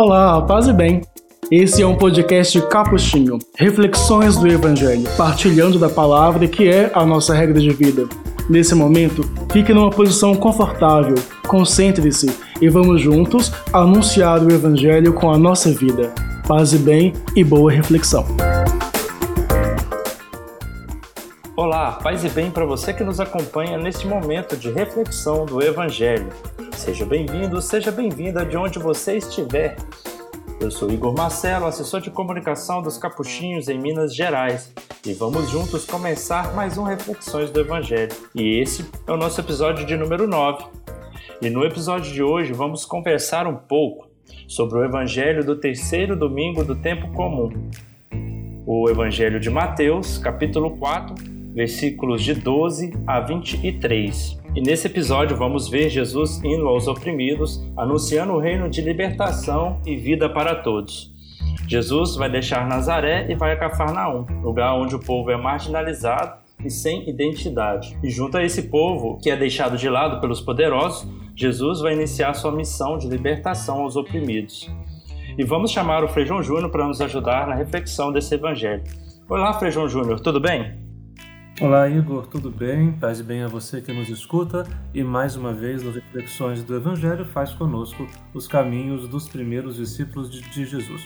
Olá, paz e bem. Esse é um podcast capuchinho, reflexões do Evangelho, partilhando da palavra que é a nossa regra de vida. Nesse momento, fique numa posição confortável, concentre-se e vamos juntos anunciar o Evangelho com a nossa vida. Paz e bem e boa reflexão. Olá, paz e bem para você que nos acompanha neste momento de reflexão do Evangelho. Seja bem-vindo, seja bem-vinda de onde você estiver. Eu sou Igor Marcelo, assessor de comunicação dos Capuchinhos em Minas Gerais, e vamos juntos começar mais um Reflexões do Evangelho. E esse é o nosso episódio de número 9. E no episódio de hoje vamos conversar um pouco sobre o Evangelho do terceiro domingo do tempo comum. O Evangelho de Mateus, capítulo 4, versículos de 12 a 23. E nesse episódio vamos ver Jesus indo aos oprimidos, anunciando o reino de libertação e vida para todos. Jesus vai deixar Nazaré e vai a Cafarnaum, lugar onde o povo é marginalizado e sem identidade. E junto a esse povo, que é deixado de lado pelos poderosos, Jesus vai iniciar sua missão de libertação aos oprimidos. E vamos chamar o Frejão Júnior para nos ajudar na reflexão desse evangelho. Olá, Frejão Júnior, tudo bem? Olá, Igor, tudo bem? Paz e bem a você que nos escuta e mais uma vez no Reflexões do Evangelho faz conosco os caminhos dos primeiros discípulos de, Jesus.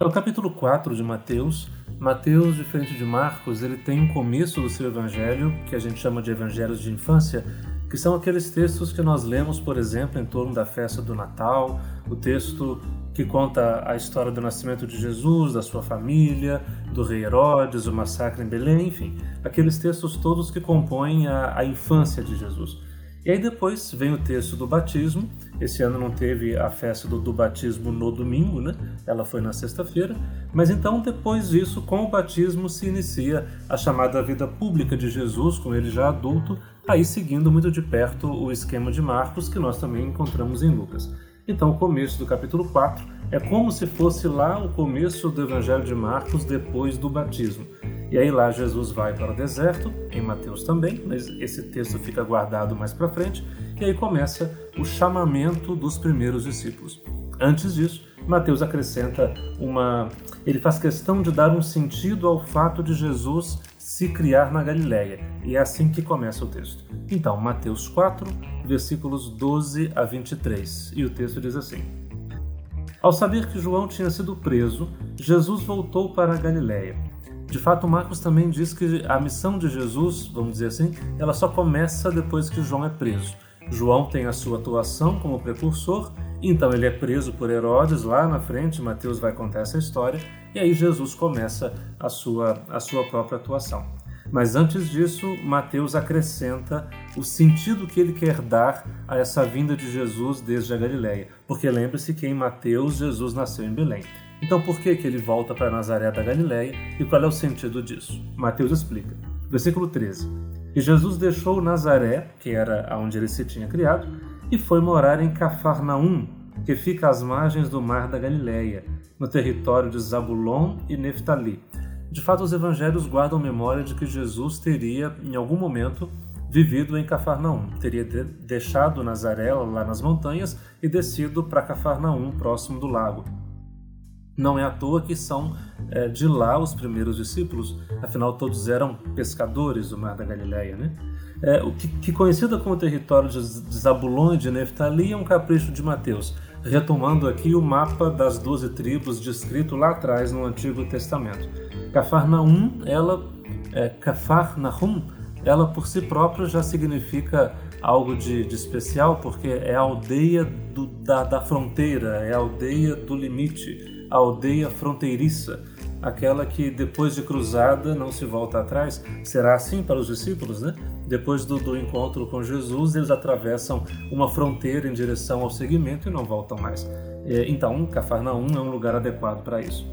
É o capítulo 4 de Mateus. Mateus, diferente de Marcos, ele tem um começo do seu evangelho, que a gente chama de evangelhos de infância, que são aqueles textos que nós lemos, por exemplo, em torno da festa do Natal, o texto que conta a história do nascimento de Jesus, da sua família, do rei Herodes, o massacre em Belém, enfim, aqueles textos todos que compõem a, a infância de Jesus. E aí depois vem o texto do batismo. Esse ano não teve a festa do, do batismo no domingo, né? Ela foi na sexta-feira. Mas então, depois disso, com o batismo, se inicia a chamada vida pública de Jesus, com ele já adulto, aí seguindo muito de perto o esquema de Marcos, que nós também encontramos em Lucas. Então, o começo do capítulo 4 é como se fosse lá o começo do Evangelho de Marcos depois do batismo. E aí lá Jesus vai para o deserto, em Mateus também, mas esse texto fica guardado mais para frente, e aí começa o chamamento dos primeiros discípulos. Antes disso, Mateus acrescenta uma. Ele faz questão de dar um sentido ao fato de Jesus se criar na Galiléia. E é assim que começa o texto. Então, Mateus 4, versículos 12 a 23. E o texto diz assim: Ao saber que João tinha sido preso, Jesus voltou para a Galiléia. De fato, Marcos também diz que a missão de Jesus, vamos dizer assim, ela só começa depois que João é preso. João tem a sua atuação como precursor, então ele é preso por Herodes lá na frente, Mateus vai contar essa história, e aí Jesus começa a sua, a sua própria atuação. Mas antes disso, Mateus acrescenta o sentido que ele quer dar a essa vinda de Jesus desde a Galiléia. Porque lembre-se que em Mateus Jesus nasceu em Belém. Então por que, que ele volta para Nazaré da Galiléia e qual é o sentido disso? Mateus explica. Versículo 13. E Jesus deixou Nazaré, que era onde ele se tinha criado, e foi morar em Cafarnaum, que fica às margens do mar da Galiléia, no território de Zabulon e Neftali. De fato, os evangelhos guardam memória de que Jesus teria, em algum momento, vivido em Cafarnaum, teria de deixado Nazaré lá nas montanhas e descido para Cafarnaum, próximo do lago. Não é à toa que são é, de lá os primeiros discípulos, afinal todos eram pescadores do Mar da Galileia. Né? É, o que, que conhecida como território de Zabulon e de Neftali é um capricho de Mateus, retomando aqui o mapa das doze tribos descrito lá atrás no Antigo Testamento. Cafarnaum, ela, é, Cafarnaum, ela por si própria já significa algo de, de especial, porque é a aldeia do, da, da fronteira, é a aldeia do limite a aldeia fronteiriça, aquela que depois de cruzada não se volta atrás. Será assim para os discípulos, né? Depois do, do encontro com Jesus, eles atravessam uma fronteira em direção ao seguimento e não voltam mais. Então, Cafarnaum é um lugar adequado para isso.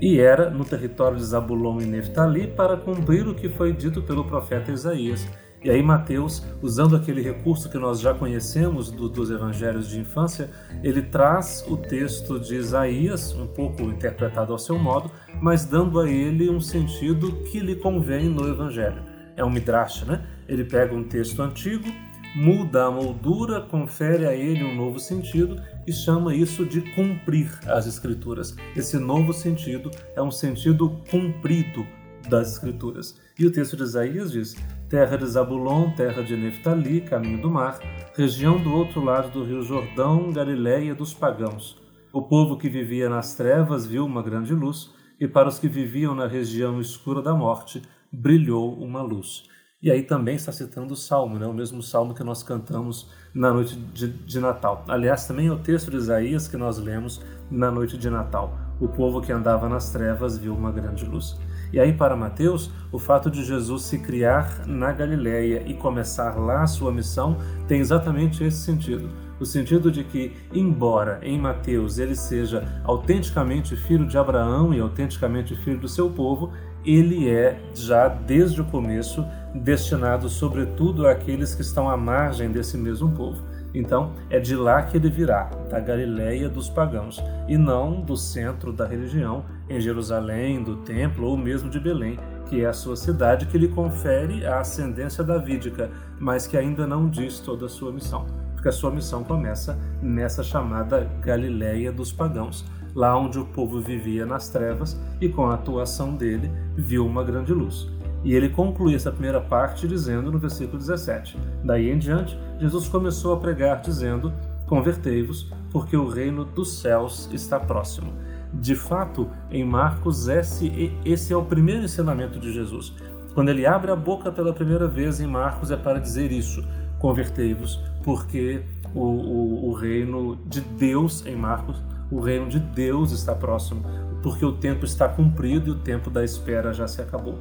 E era no território de Zabulon e Neftali para cumprir o que foi dito pelo profeta Isaías e aí Mateus, usando aquele recurso que nós já conhecemos do, dos evangelhos de infância, ele traz o texto de Isaías, um pouco interpretado ao seu modo, mas dando a ele um sentido que lhe convém no evangelho. É um midrash, né? Ele pega um texto antigo, muda a moldura, confere a ele um novo sentido e chama isso de cumprir as Escrituras. Esse novo sentido é um sentido cumprido das Escrituras. E o texto de Isaías diz: terra de Zabulon, terra de Neftali, caminho do mar, região do outro lado do rio Jordão, Galiléia dos pagãos. O povo que vivia nas trevas viu uma grande luz, e para os que viviam na região escura da morte, brilhou uma luz. E aí também está citando o Salmo, né? o mesmo Salmo que nós cantamos na noite de, de, Natal. Aliás, também é o texto de Isaías que nós lemos na noite de Natal. O povo que andava nas trevas viu uma grande luz. E aí, para Mateus, o fato de Jesus se criar na Galiléia e começar lá a sua missão tem exatamente esse sentido. O sentido de que, embora em Mateus ele seja autenticamente filho de Abraão e autenticamente filho do seu povo, ele é já desde o começo destinado sobretudo àqueles que estão à margem desse mesmo povo. Então, é de lá que ele virá, da Galiléia dos pagãos, e não do centro da religião, em Jerusalém, do templo ou mesmo de Belém, que é a sua cidade que lhe confere a ascendência davídica, mas que ainda não diz toda a sua missão, porque a sua missão começa nessa chamada Galiléia dos pagãos, lá onde o povo vivia nas trevas e com a atuação dele viu uma grande luz. E ele conclui essa primeira parte dizendo no versículo 17: Daí em diante, Jesus começou a pregar dizendo: Convertei-vos, porque o reino dos céus está próximo. De fato, em Marcos, esse, esse é o primeiro ensinamento de Jesus. Quando ele abre a boca pela primeira vez em Marcos, é para dizer isso: Convertei-vos, porque o, o, o reino de Deus, em Marcos, o reino de Deus está próximo, porque o tempo está cumprido e o tempo da espera já se acabou.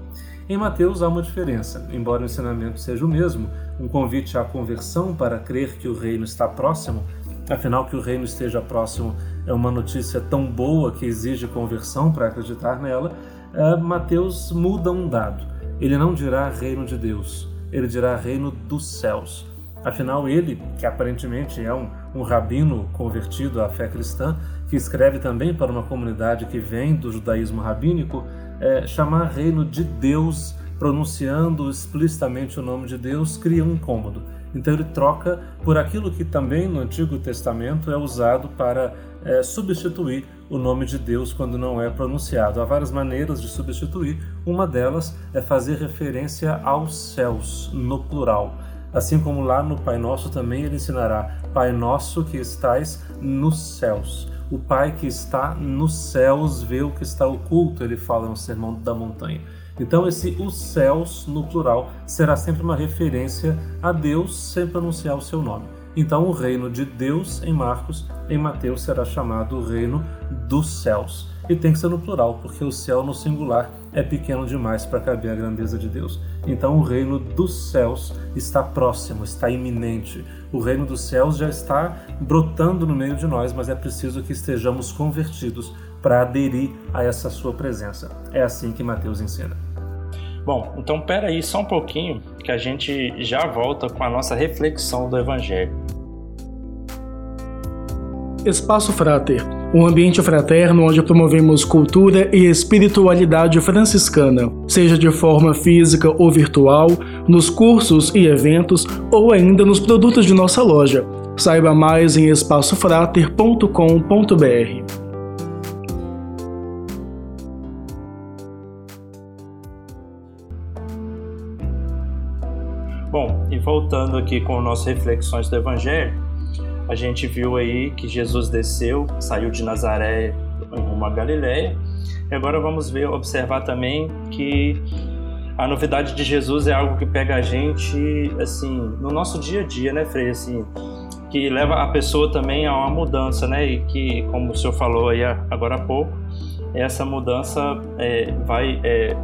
Em Mateus há uma diferença, embora o ensinamento seja o mesmo, um convite à conversão para crer que o reino está próximo, afinal que o reino esteja próximo é uma notícia tão boa que exige conversão para acreditar nela, é, Mateus muda um dado. Ele não dirá reino de Deus, ele dirá reino dos céus. Afinal, ele, que aparentemente é um, um rabino convertido à fé cristã, que escreve também para uma comunidade que vem do judaísmo rabínico, é, chamar reino de Deus, pronunciando explicitamente o nome de Deus, cria um incômodo. Então ele troca por aquilo que também no Antigo Testamento é usado para é, substituir o nome de Deus quando não é pronunciado. Há várias maneiras de substituir, uma delas é fazer referência aos céus, no plural. Assim como lá no Pai Nosso também ele ensinará: Pai Nosso que estais nos céus o Pai que está nos céus vê o que está oculto, ele fala no Sermão da Montanha. Então, esse os céus, no plural, será sempre uma referência a Deus, sempre anunciar o seu nome. Então, o reino de Deus em Marcos, em Mateus, será chamado o reino dos céus. E tem que ser no plural, porque o céu no singular é pequeno demais para caber a grandeza de Deus. Então, o reino dos céus está próximo, está iminente. O reino dos céus já está brotando no meio de nós, mas é preciso que estejamos convertidos para aderir a essa sua presença. É assim que Mateus ensina. Bom, então pera aí só um pouquinho que a gente já volta com a nossa reflexão do Evangelho. Espaço Frater, um ambiente fraterno onde promovemos cultura e espiritualidade franciscana, seja de forma física ou virtual, nos cursos e eventos ou ainda nos produtos de nossa loja. Saiba mais em espaçofrater.com.br. Bom, e voltando aqui com nossas reflexões do Evangelho, a gente viu aí que Jesus desceu, saiu de Nazaré em uma Galiléia. E agora vamos ver, observar também que a novidade de Jesus é algo que pega a gente assim no nosso dia a dia, né, Frei? Assim, que leva a pessoa também a uma mudança, né? E que, como o senhor falou aí agora há pouco, essa mudança é, vai é,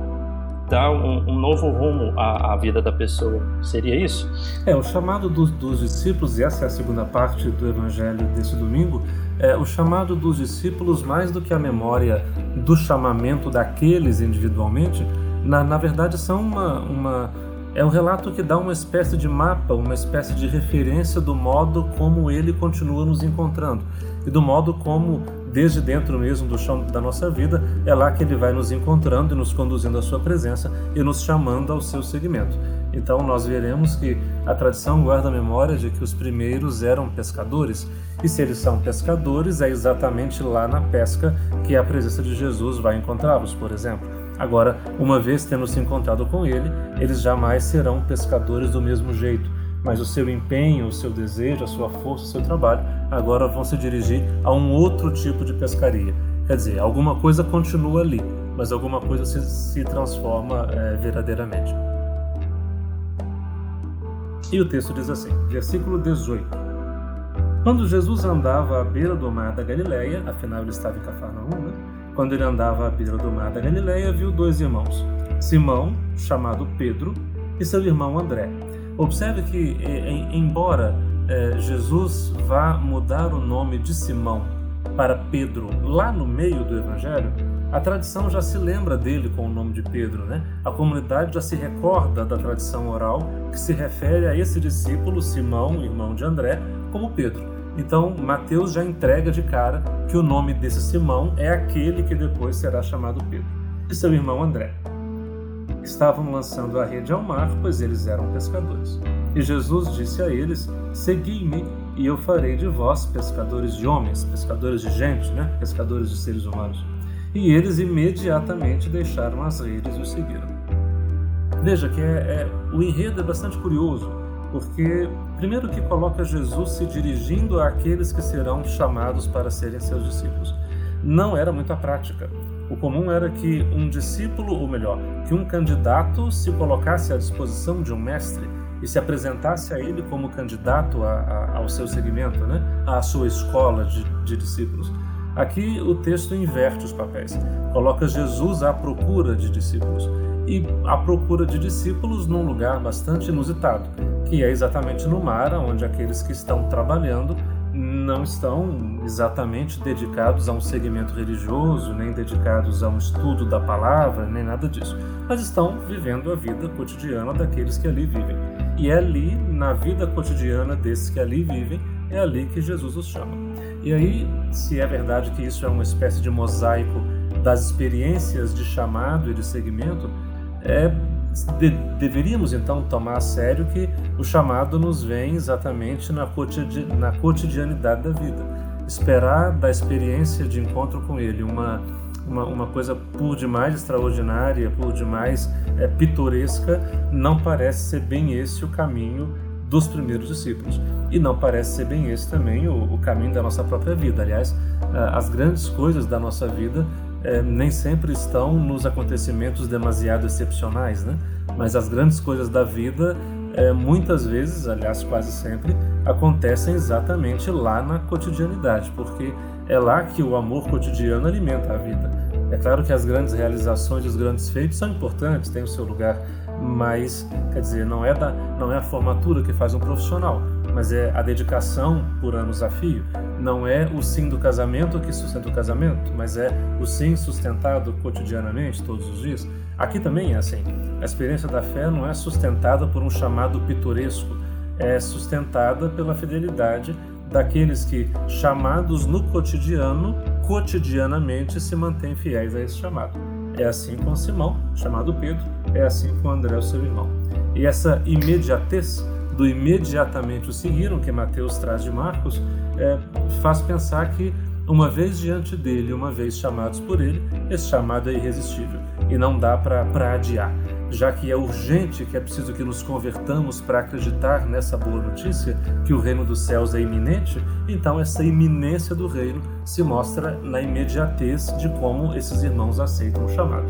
dar um, um novo rumo à, à, vida da pessoa. Seria isso? É, o chamado dos, dos, discípulos, e essa é a segunda parte do evangelho desse domingo, é o chamado dos discípulos, mais do que a memória do chamamento daqueles individualmente, na, na verdade são uma, uma é um relato que dá uma espécie de mapa, uma espécie de referência do modo como ele continua nos encontrando e do modo como desde dentro mesmo do chão da nossa vida, é lá que ele vai nos encontrando e nos conduzindo à sua presença e nos chamando ao seu seguimento. Então nós veremos que a tradição guarda a memória de que os primeiros eram pescadores, e se eles são pescadores, é exatamente lá na pesca que a presença de Jesus vai encontrá-los, por exemplo. Agora, uma vez tendo se encontrado com ele, eles jamais serão pescadores do mesmo jeito, mas o seu empenho, o seu desejo, a sua força, o seu trabalho agora vão se dirigir a um outro tipo de pescaria. Quer dizer, alguma coisa continua ali, mas alguma coisa se, se transforma é, verdadeiramente. E o texto diz assim, versículo 18. Quando Jesus andava à beira do mar da Galileia, afinal ele estava em Cafarnaum, né? Quando ele andava à beira do mar da Galileia, viu dois irmãos, Simão, chamado Pedro, e seu irmão André. Observe que, embora é, Jesus vá mudar o nome de Simão para Pedro lá no meio do Evangelho, a tradição já se lembra dele com o nome de Pedro, né? A comunidade já se recorda da tradição oral que se refere a esse discípulo, Simão, irmão de André, como Pedro. Então, Mateus já entrega de cara que o nome desse Simão é aquele que depois será chamado Pedro. E seu irmão André. Estavam lançando a rede ao mar, pois eles eram pescadores. E Jesus disse a eles: Segui-me, e eu farei de vós pescadores de homens, pescadores de gente, né? pescadores de seres humanos. E eles imediatamente deixaram as redes e o seguiram. Veja que é, é, o enredo é bastante curioso, porque primeiro que coloca Jesus se dirigindo àqueles que serão chamados para serem seus discípulos. Não era muita prática. O comum era que um discípulo, ou melhor, que um candidato se colocasse à disposição de um mestre e se apresentasse a ele como candidato a, a, ao seu segmento, né? à sua escola de, de discípulos. Aqui o texto inverte os papéis, coloca Jesus à procura de discípulos e à procura de discípulos num lugar bastante inusitado, que é exatamente no mar, onde aqueles que estão trabalhando não estão exatamente dedicados a um segmento religioso, nem dedicados a um estudo da palavra, nem nada disso, mas estão vivendo a vida cotidiana daqueles que ali vivem. E é ali, na vida cotidiana desses que ali vivem, é ali que Jesus os chama. E aí, se é verdade que isso é uma espécie de mosaico das experiências de chamado e de segmento, é, de, deveríamos então tomar a sério que o chamado nos vem exatamente na, cotidi, na cotidianidade da vida. Esperar da experiência de encontro com Ele uma, uma, uma coisa por demais extraordinária, por demais é, pitoresca, não parece ser bem esse o caminho dos primeiros discípulos. E não parece ser bem esse também o, o caminho da nossa própria vida. Aliás, as grandes coisas da nossa vida é, nem sempre estão nos acontecimentos demasiado excepcionais, né? Mas as grandes coisas da vida, é, muitas vezes, aliás, quase sempre, acontecem exatamente lá na cotidianidade, porque é lá que o amor cotidiano alimenta a vida. É claro que as grandes realizações, os grandes feitos são importantes, têm o seu lugar mas quer dizer, não é, da, não é a formatura que faz um profissional, mas é a dedicação por anos a fio. Não é o sim do casamento que sustenta o casamento, mas é o sim sustentado cotidianamente, todos os dias. Aqui também é assim. A experiência da fé não é sustentada por um chamado pitoresco, é sustentada pela fidelidade daqueles que, chamados no cotidiano, cotidianamente se mantêm fiéis a esse chamado. É assim com Simão, chamado Pedro, é assim com André, o seu irmão. E essa imediatez do imediatamente o seguiram, que Mateus traz de Marcos, é, faz pensar que, uma vez diante dele, uma vez chamados por ele, esse chamado é irresistível e não dá para adiar. Já que é urgente, que é preciso que nos convertamos para acreditar nessa boa notícia, que o reino dos céus é iminente, então essa iminência do reino se mostra na imediatez de como esses irmãos aceitam o chamado.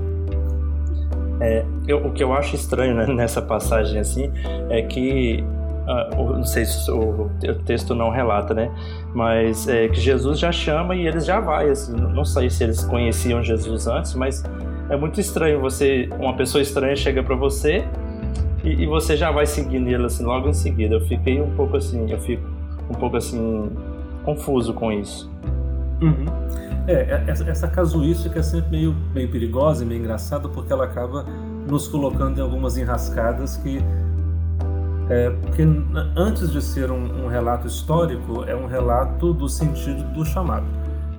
É, eu, o que eu acho estranho né, nessa passagem assim é que uh, não sei se o, o, texto não relata, né? Mas é que Jesus já chama e eles já vai. Assim, não sei se eles conheciam Jesus antes, mas é muito estranho você uma pessoa estranha chega para você e, e, você já vai seguir nele assim logo em seguida. Eu fiquei um pouco assim, eu fico um pouco assim confuso com isso. Uhum. É, é, essa, essa casuística é sempre meio, meio perigosa e meio engraçada porque ela acaba nos colocando em algumas enrascadas que é, porque antes de ser um, um, relato histórico, é um relato do sentido do chamado.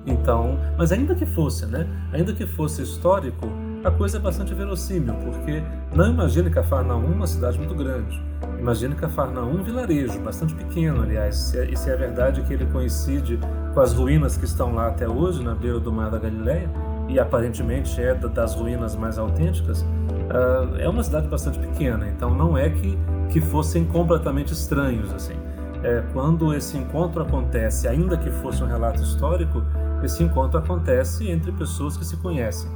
Então, mas ainda que fosse, né? Ainda que fosse histórico, a coisa é bastante verossímil, porque não imagine Cafarnaum uma cidade muito grande. Imagine Cafarnaum um vilarejo, bastante pequeno, aliás. É, e se é verdade que ele coincide com as ruínas que estão lá até hoje, na beira do mar da Galileia, e aparentemente é das ruínas mais autênticas, uh, é uma cidade bastante pequena. Então não é que, que fossem completamente estranhos assim. É, quando esse encontro acontece, ainda que fosse um relato histórico, esse encontro acontece entre pessoas que se conhecem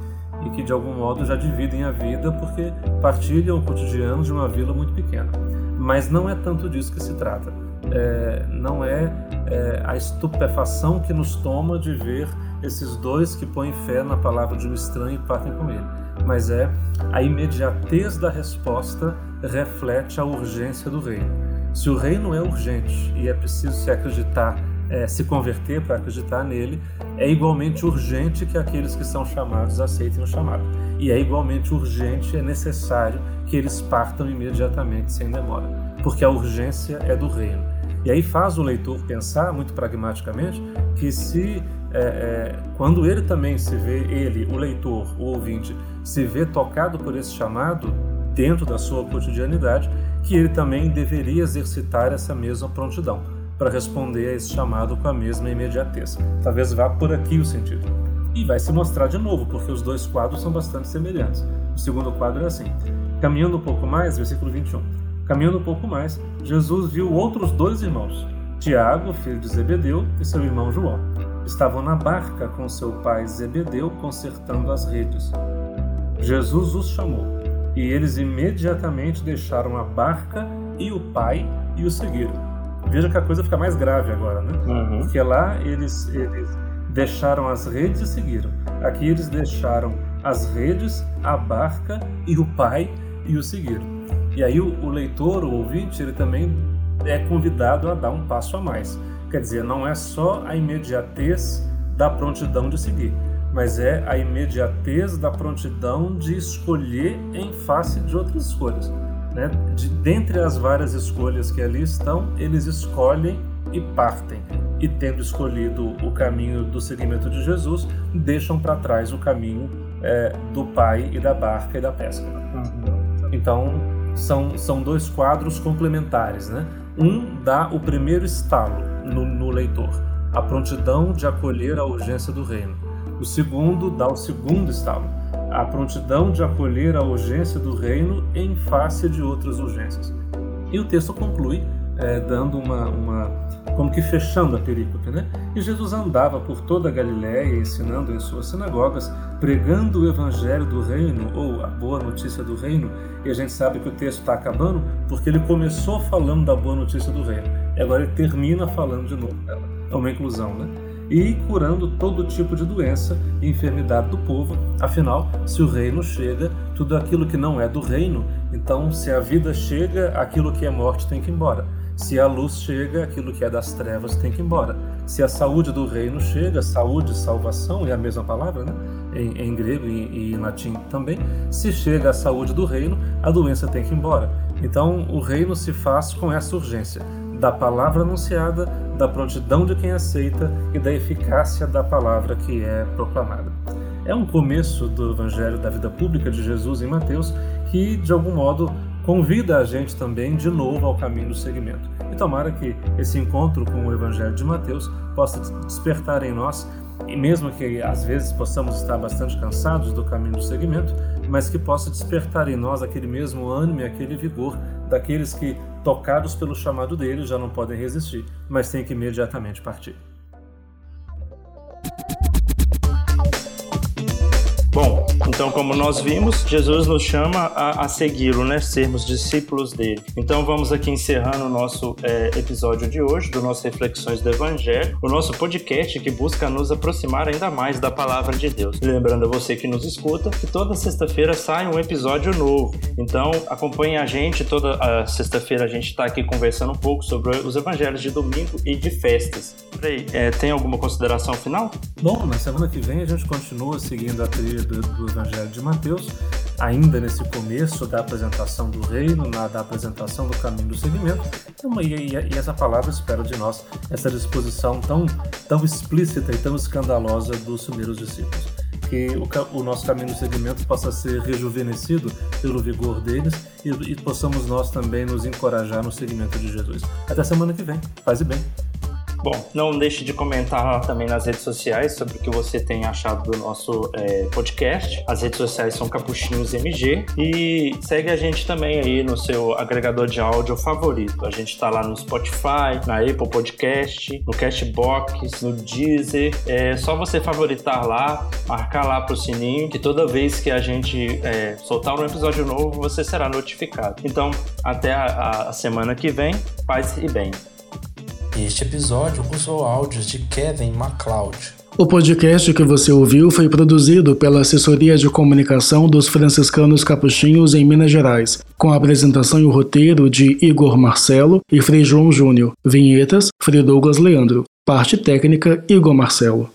e que de algum modo já dividem a vida porque partilham o cotidiano de uma vila muito pequena. Mas não é tanto disso que se trata. É, não é, é, a estupefação que nos toma de ver esses dois que põem fé na palavra de um estranho e partem com ele, mas é a imediatez da resposta reflete a urgência do reino. Se o reino é urgente e é preciso se acreditar é, se converter para acreditar nele, é igualmente urgente que aqueles que são chamados aceitem o chamado. E é igualmente urgente, é necessário que eles partam imediatamente, sem demora, porque a urgência é do reino. E aí faz o leitor pensar, muito pragmaticamente, que se é, é, quando ele também se vê, ele, o leitor, o ouvinte, se vê tocado por esse chamado dentro da sua cotidianidade, que ele também deveria exercitar essa mesma prontidão para responder a esse chamado com a mesma imediatez. Talvez vá por aqui o sentido. E vai se mostrar de novo, porque os dois quadros são bastante semelhantes. O segundo quadro é assim: Caminhando um pouco mais, versículo 21. Caminhando um pouco mais, Jesus viu outros dois irmãos, Tiago, filho de Zebedeu, e seu irmão João. Estavam na barca com seu pai Zebedeu consertando as redes. Jesus os chamou, e eles imediatamente deixaram a barca e o pai e o seguiram. Veja que a coisa fica mais grave agora, né? Uhum. Porque lá eles, eles deixaram as redes e seguiram. Aqui eles deixaram as redes, a barca e o pai e o seguiram. E aí o, o leitor, o ouvinte, ele também é convidado a dar um passo a mais. Quer dizer, não é só a imediatez da prontidão de seguir, mas é a imediatez da prontidão de escolher em face de outras escolhas. Né? De, dentre as várias escolhas que ali estão, eles escolhem e partem. E tendo escolhido o caminho do seguimento de Jesus, deixam para trás o caminho é, do pai e da barca e da pesca. Uhum. Então, são, são dois quadros complementares. Né? Um dá o primeiro estalo no, no leitor, a prontidão de acolher a urgência do reino. O segundo dá o segundo estalo, a prontidão de acolher a urgência do reino em face de outras urgências. E o texto conclui é, dando uma, uma, como que fechando a perícope, né? E Jesus andava por toda a Galiléia, ensinando em suas sinagogas, pregando o evangelho do reino ou a boa notícia do reino. E a gente sabe que o texto está acabando porque ele começou falando da boa notícia do reino e agora ele termina falando de novo dela. É uma inclusão, né? E curando todo tipo de doença e enfermidade do povo. Afinal, se o reino chega, tudo aquilo que não é do reino, então se a vida chega, aquilo que é morte tem que ir embora. Se a luz chega, aquilo que é das trevas tem que ir embora. Se a saúde do reino chega, saúde, salvação é a mesma palavra, né? Em, em grego e, e em latim também. Se chega a saúde do reino, a doença tem que ir embora. Então o reino se faz com essa urgência da palavra anunciada, da prontidão de quem aceita e da eficácia da palavra que é proclamada. É um começo do Evangelho da vida pública de Jesus em Mateus que, de algum modo, convida a gente também de novo ao caminho do seguimento. E tomara que esse encontro com o Evangelho de Mateus possa despertar em nós, e mesmo que às vezes possamos estar bastante cansados do caminho do seguimento, mas que possa despertar em nós aquele mesmo ânimo e aquele vigor daqueles que, tocados pelo chamado dele, já não podem resistir, mas têm que imediatamente partir. Então como nós vimos, Jesus nos chama a, a segui-lo, né? Sermos discípulos dele. Então vamos aqui encerrando o nosso é, episódio de hoje, do nosso Reflexões do Evangelho, o nosso podcast que busca nos aproximar ainda mais da palavra de Deus. Lembrando a você que nos escuta que toda sexta-feira sai um episódio novo. Então acompanhe a gente, toda sexta-feira a gente está aqui conversando um pouco sobre os evangelhos de domingo e de festas. Frei, é, tem alguma consideração final? Bom, na semana que vem a gente continua seguindo a trilha do, do de Mateus, ainda nesse começo da apresentação do reino, na, da apresentação do caminho do seguimento, então, e, e, e, essa palavra espera de nós essa disposição tão, tão explícita e tão escandalosa dos primeiros discípulos. que o, o, nosso caminho no segmento possa ser rejuvenescido pelo vigor deles e, e possamos nós também nos encorajar no segmento de Jesus. Até semana que vem. Paz e bem. Bom, não deixe de comentar também nas redes sociais sobre o que você tem achado do nosso é, podcast. As redes sociais são Capuchinhos MG e segue a gente também aí no seu agregador de áudio favorito. A gente está lá no Spotify, na Apple Podcast, no Cashbox, no Deezer. É só você favoritar lá, marcar lá pro sininho, que toda vez que a gente é, soltar um episódio novo, você será notificado. Então, até a, a semana que vem. Paz e bem. Este episódio usou áudios de Kevin MacLeod. O podcast que você ouviu foi produzido pela Assessoria de Comunicação dos Franciscanos Capuchinhos em Minas Gerais, com a apresentação e o roteiro de Igor Marcelo e Frei João Júnior. Vinhetas, Frei Douglas Leandro. Parte técnica, Igor Marcelo.